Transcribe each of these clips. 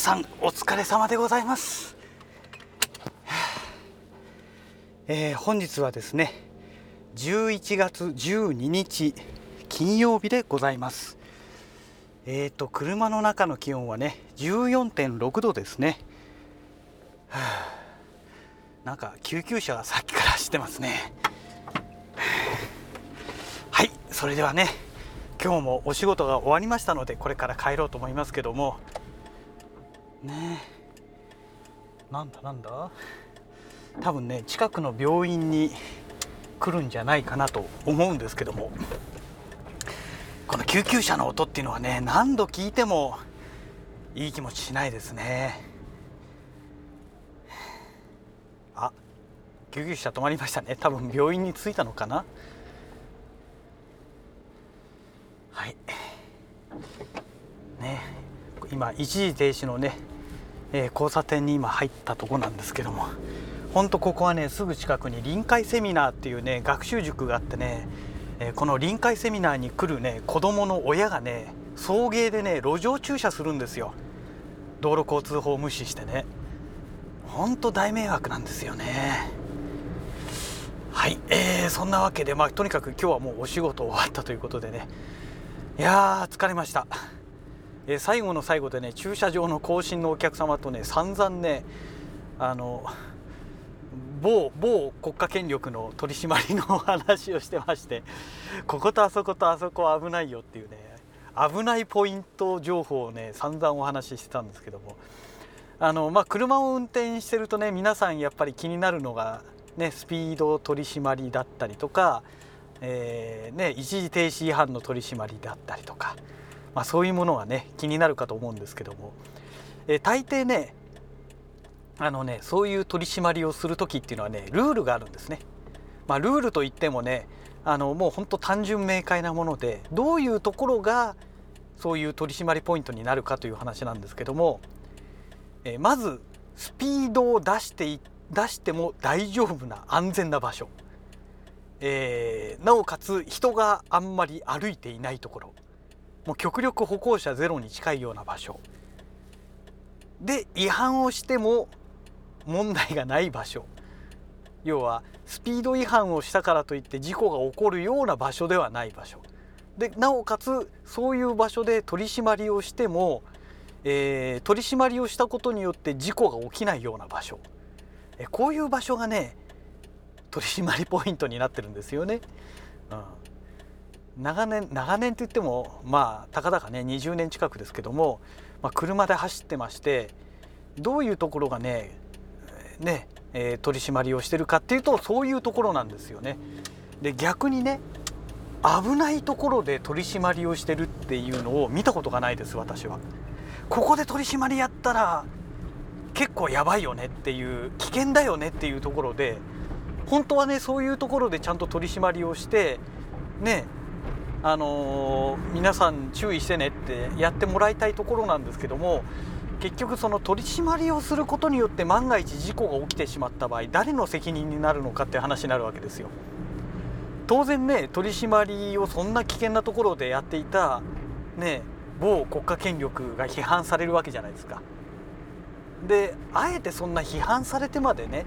さんお疲れ様でございます、えー、本日はですね11月12日金曜日でございます。えーと車の中の気温はね14.6度ですね、はあ、なんか救急車がさっきから走ってますね。はいそれではね今日もお仕事が終わりましたのでこれから帰ろうと思いますけどもねなんだなんだ？多分ね近くの病院に来るんじゃないかなと思うんですけども。この救急車の音っていうのはね何度聞いてもいい気持ちしないですね。あ救急車止まりましたね。多分病院に着いたのかな？はい。ね今一時停止のね、えー、交差点に今入ったとこなんですけどもほんとここはねすぐ近くに臨海セミナーっていうね学習塾があってね、えー、この臨海セミナーに来るね子供の親がね送迎でね路上駐車するんですよ。道路交通法を無視してね。ほんと大迷惑なんですよね。はい、えー、そんなわけでまあとにかく今日はもうお仕事終わったということでね。いやー疲れました、えー、最後の最後でね駐車場の更新のお客様とね散々ねあの某某国家権力の取り締まりの話をしてましてこことあそことあそこ危ないよっていうね危ないポイント情報をね散々お話ししてたんですけども。あの、まあ、車を運転してるとね皆さんやっぱり気になるのが、ね、スピード取り締まりだったりとかえー、ね、一時停止違反の取り締まりだったりとか、まあ、そういうものはね気になるかと思うんですけども、えー、大抵ねあのねそういう取り締まりをする時っていうのはねルールがあるんですね。まあ、ルールといってもねあのもうほんと単純明快なものでどういうところがそういう取り締まりポイントになるかという話なんですけども、えー、まずスピードを出して出しても大丈夫な安全な場所。えー、なおかつ人があんまり歩いていないところ。もう極力歩行者ゼロに近いような場所。で違反をしても問題がない場所。要はスピード違反をしたからといって事故が起こるような場所ではない場所。でなおかつそういう場所で取り締まりをしても、えー、取り締まりをしたことによって事故が起きないような場所。えこういう場所がね取り締まりポイントになってるんですよね。うん、長年長年って言ってもまあたかだかね20年近くですけども、まあ、車で走ってましてどういうところがねね、えー、取り締まりをしてるかっていうとそういうところなんですよね。で逆にね危ないところで取り締まりをしてるっていうのを見たことがないです私は。ここで取り締まりやったら結構やばいよねっていう危険だよねっていうところで本当はねそういうところでちゃんと取り締まりをしてねあのー、皆さん注意してねってやってもらいたいところなんですけども結局その取り締まりをすることによって万が一事故が起きてしまった場合誰の責任になるのかって話になるわけですよ。当然ね取り締まりをそんな危険なところでやっていたね某国家権力が批判されるわけじゃないですか。であえてそんな批判されてまでね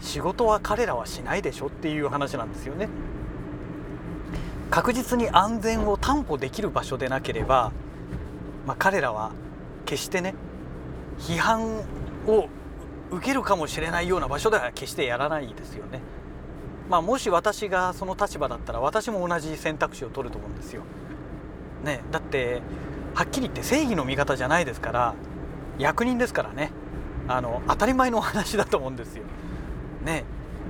仕事は彼らはしないでしょっていう話なんですよね。確実に安全を担保できる場所でなければ、まあ、彼らは決してね批判を受けるかもしれないような場所では決してやらないですよね。まあ、もし私がその立場だったら私も同じ選択肢を取ると思うんですよ。ね、だってはっきり言って正義の味方じゃないですから役人ですからねあの当たり前のお話だと思うんですよ。ね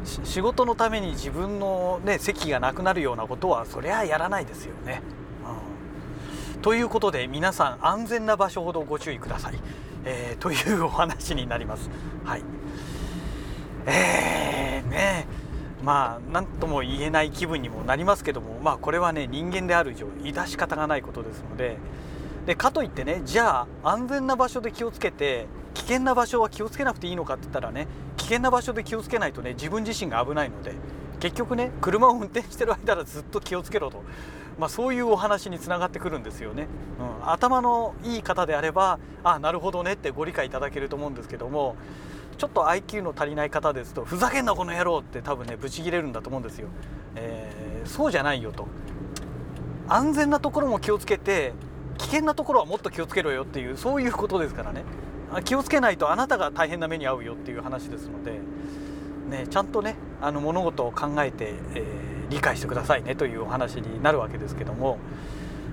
仕事のために自分の、ね、席がなくなるようなことはそりゃやらないですよね。うん、ということで皆さん安全な場所ほどご注意ください、えー、というお話になります。はいえーねまあ何とも言えない気分にもなりますけどもまあこれはね人間である以上致し方がないことですのででかといってねじゃあ安全な場所で気をつけて危険な場所は気をつけなくていいのかって言ったらね危険な場所で気をつけないとね自分自身が危ないので結局ね車を運転してる間はずっと気をつけろと。まあ、そういうお話につながってくるんですよね、うん、頭のいい方であればあなるほどねってご理解いただけると思うんですけどもちょっと IQ の足りない方ですとふざけんなこの野郎って多分ねブチギレるんだと思うんですよ、えー、そうじゃないよと。安全なところも気をつけて危険なところはもっと気をつけろよっていうそういうことですからね。気をつけないとあなたが大変な目に遭うよっていう話ですので、ね、ちゃんとねあの物事を考えて、えー、理解してくださいねというお話になるわけですけども、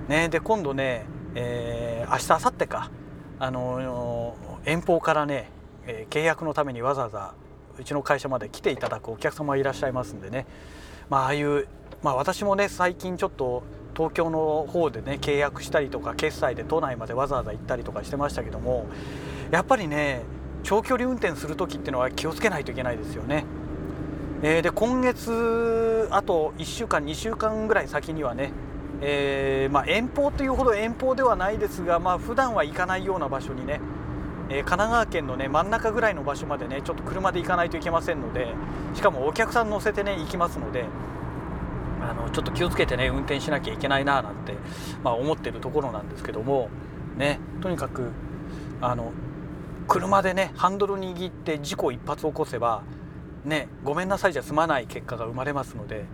ね、で今度ね、えー、明日明後日か。あの遠方からね、えー、契約のためにわざわざうちの会社まで来ていただくお客様いらっしゃいますんでね、まあああいうまあ、私もね最近ちょっと東京の方でね契約したりとか決済で都内までわざわざ行ったりとかしてましたけどもやっぱりね長距離運転する時っていうのは気をつけないといけないですよね。えー、で今月あと1週間2週間ぐらい先にはね、えー、まあ、遠方というほど遠方ではないですが、まあ普段は行かないような場所にね、えー、神奈川県のね真ん中ぐらいの場所までねちょっと車で行かないといけませんのでしかもお客さん乗せてね行きますのであのちょっと気をつけてね運転しなきゃいけないななんて、まあ、思ってるところなんですけどもねとにかくあの車でねハンドル握って事故一発起こせばねごめんなさいじゃ済まない結果が生まれますので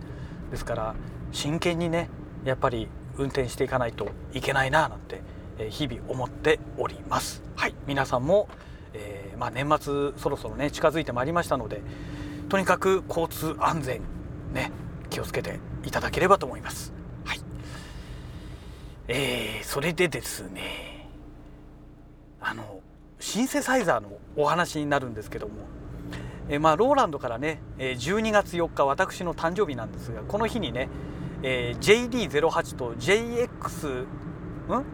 ですから真剣にねやっぱり運転していかないといけないななんて日々思っております。はい皆さんも、えー、まあ、年末そろそろね近づいてまいりましたのでとにかく交通安全ね気をつけていただければと思います。はい。えー、それでですね、あのシンセサイザーのお話になるんですけども、えー、まあローランドからね、12月4日私の誕生日なんですが、この日にね、えー、JD08 と JX ん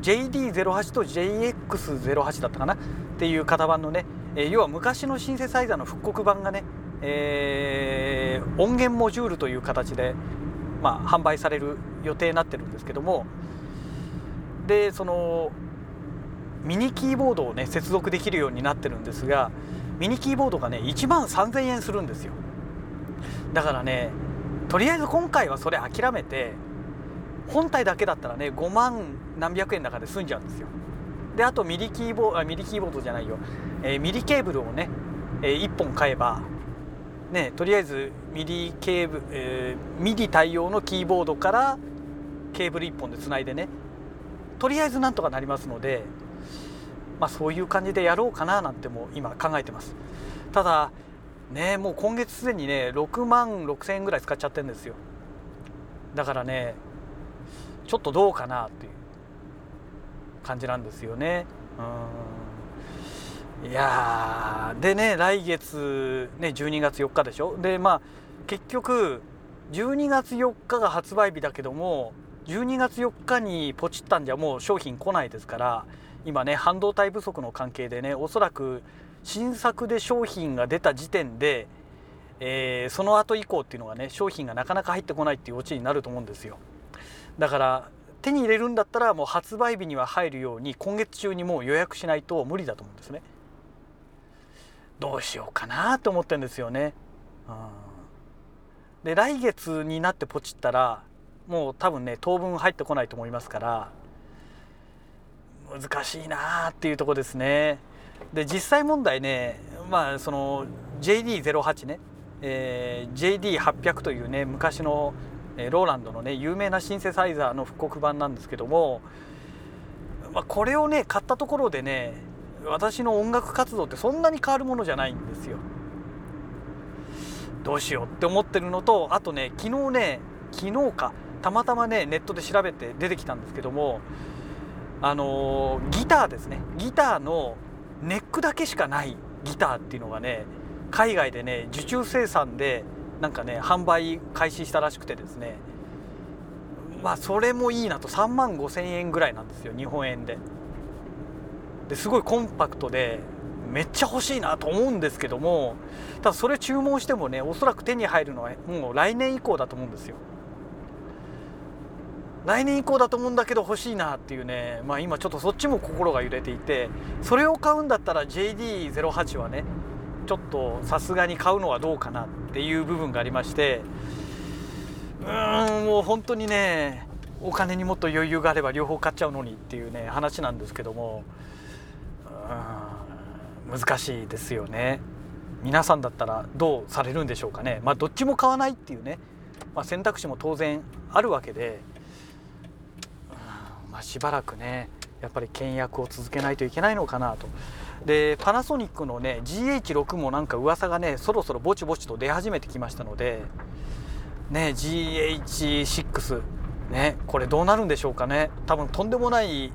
？JD08 と JX08 だったかな？っていう型番のね、えー、要は昔のシンセサイザーの復刻版がねえー、音源モジュールという形で、まあ、販売される予定になってるんですけどもでそのミニキーボードをね接続できるようになってるんですがミニキーボードがね1万3000円するんですよ。だからねとりあえず今回はそれ諦めて本体だけだったらね5万何百円の中で済んじゃうんですよ。であと MIDI キーボード MIDI キーボードじゃないよ、えー、 MIDI ケーブルをね、えー、1本買えばね、とりあえず MIDI ケーブ、えー、 MIDI 対応のキーボードからケーブル1本でつないでね。とりあえずなんとかなりますので、まあ、そういう感じでやろうかななんても今考えてます。ただねもう今月すでにね6万6千円ぐらい使っちゃってるんですよ。だからねちょっとどうかなっていう感じなんですよね。うん。いやでね来月ね12月4日でしょ？でまあ結局12月4日が発売日だけども12月4日にポチったんじゃもう商品来ないですから今ね半導体不足の関係でねおそらく新作で商品が出た時点で、えー、その後以降っていうのがね商品がなかなか入ってこないっていうオチになると思うんですよ。だから手に入れるんだったらもう発売日には入るように今月中にもう予約しないと無理だと思うんですね。どうしようかなと思ってんですよね。で来月になってポチったらもう多分ね当分入ってこないと思いますから難しいなっていうとこですね。で実際問題ねまあその JD08 ね、えー、JD800 というね昔のローランドのね有名なシンセサイザーの復刻版なんですけども、まあ、これをね買ったところでね私の音楽活動ってそんなに変わるものじゃないんですよ。どうしようって思ってるのとあとね昨日ね昨日かたまたまねネットで調べて出てきたんですけどもあのギターですねギターのネックだけしかないギターっていうのがね海外でね受注生産でなんかね販売開始したらしくてですねまあそれもいいなと3万5,000円ぐらいなんですよ日本円で。ですごいコンパクトでめっちゃ欲しいなと思うんですけどもただそれ注文してもねおそらく手に入るのはもう来年以降だと思うんですよ。来年以降だと思うんだけど欲しいなっていうねまあ今ちょっとそっちも心が揺れていてそれを買うんだったら JD08 はねちょっとさすがに買うのはどうかなっていう部分がありましてうーんもう本当にねお金にもっと余裕があれば両方買っちゃうのにっていうね話なんですけども難しいですよね。皆さんだったらどうされるんでしょうかね。まあどっちも買わないっていうね、まあ、選択肢も当然あるわけで、まあ、しばらくねやっぱり倹約を続けないといけないのかなと。でパナソニックのね GH6 もなんか噂がねそろそろぼちぼちと出始めてきましたので。ね GH6 ねこれどうなるんでしょうかね。多分とんでもない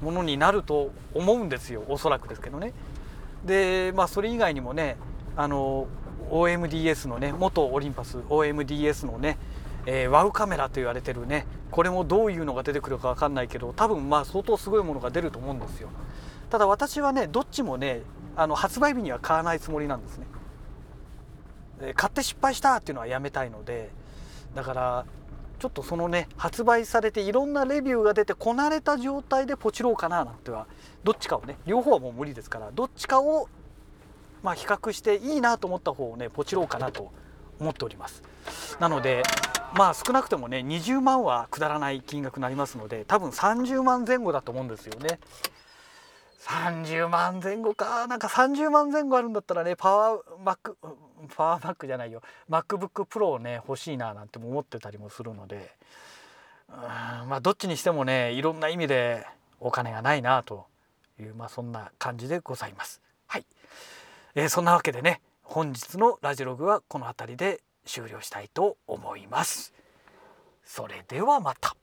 ものになると思うんですよおそらくですけどね。でまあそれ以外にもねあの OMDS のね元オリンパス OMDS のね、えー、ワウカメラと言われてるねこれもどういうのが出てくるか分かんないけど多分まあ相当すごいものが出ると思うんですよ。ただ私はねどっちもねあの発売日には買わないつもりなんですね。買って失敗したっていうのはやめたいのでだからちょっとそのね発売されていろんなレビューが出てこなれた状態でポチろうかななんてはどっちかをね両方はもう無理ですからどっちかをまあ比較していいなと思った方をねポチろうかなと思っております。なのでまあ少なくてもね20万はくだらない金額になりますので多分30万前後だと思うんですよね。30万前後か。なんか30万前後あるんだったらねパワーマックパワーマックじゃないよ MacBook Pro をね欲しいななんて思ってたりもするのでうんまあどっちにしてもねいろんな意味でお金がないなというまあそんな感じでございます。はい、えー、そんなわけでね本日のラジログはこの辺りで終了したいと思います。それではまた。